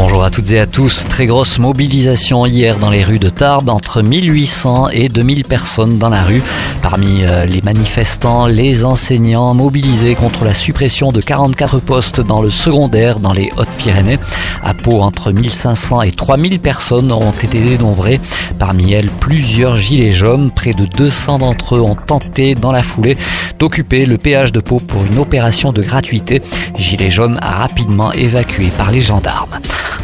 Bonjour à toutes et à tous. Très grosse mobilisation hier dans les rues de Tarbes, entre 1800 et 2000 personnes dans la rue. Parmi euh, les manifestants, les enseignants mobilisés contre la suppression de 44 postes dans le secondaire dans les Hautes-Pyrénées. À Pau, entre 1500 et 3000 personnes ont été dénombrées. Parmi elles, plusieurs gilets jaunes. Près de 200 d'entre eux ont tenté dans la foulée d'occuper le péage de Pau pour une opération de gratuité. Gilets jaunes rapidement évacué par les gendarmes.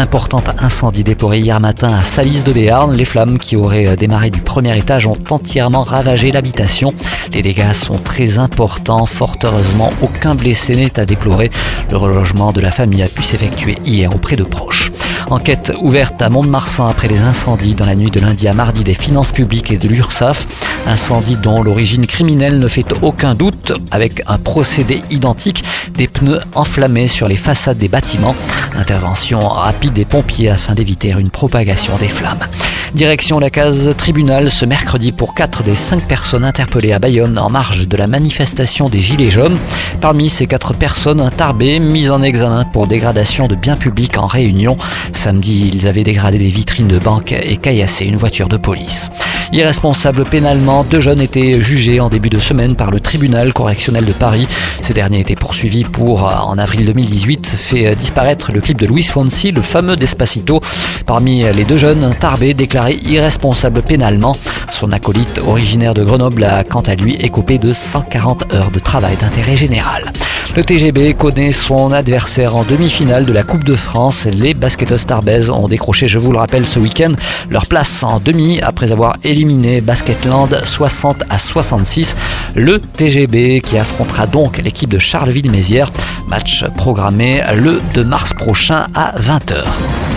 Important incendie déploré hier matin à Salis de Béarn. Les flammes qui auraient démarré du premier étage ont entièrement ravagé l'habitation. Les dégâts sont très importants. Fort heureusement, aucun blessé n'est à déplorer. Le relogement de la famille a pu s'effectuer hier auprès de proches. Enquête ouverte à Mont-de-Marsan après les incendies dans la nuit de lundi à mardi des finances publiques et de l'URSSAF. Incendie dont l'origine criminelle ne fait aucun doute avec un procédé identique, des pneus enflammés sur les façades des bâtiments. Intervention rapide des pompiers afin d'éviter une propagation des flammes. Direction la case tribunal ce mercredi pour quatre des cinq personnes interpellées à Bayonne en marge de la manifestation des Gilets jaunes. Parmi ces quatre personnes, un tarbé mis en examen pour dégradation de biens publics en réunion. Samedi, ils avaient dégradé des vitrines de banque et caillassé une voiture de police. Irresponsable pénalement, deux jeunes étaient jugés en début de semaine par le tribunal correctionnel de Paris. Ces derniers étaient poursuivis pour, en avril 2018, fait disparaître le clip de Luis Fonsi, le fameux Despacito. Parmi les deux jeunes, un tarbé déclaré irresponsable pénalement. Son acolyte, originaire de Grenoble, a quant à lui écopé de 140 heures de travail d'intérêt général. Le TGB connaît son adversaire en demi-finale de la Coupe de France. Les basketteuses tarbaises ont décroché, je vous le rappelle, ce week-end leur place en demi après avoir éliminé Basketland 60 à 66. Le TGB qui affrontera donc l'équipe de Charleville-Mézières. Match programmé le 2 mars prochain à 20h.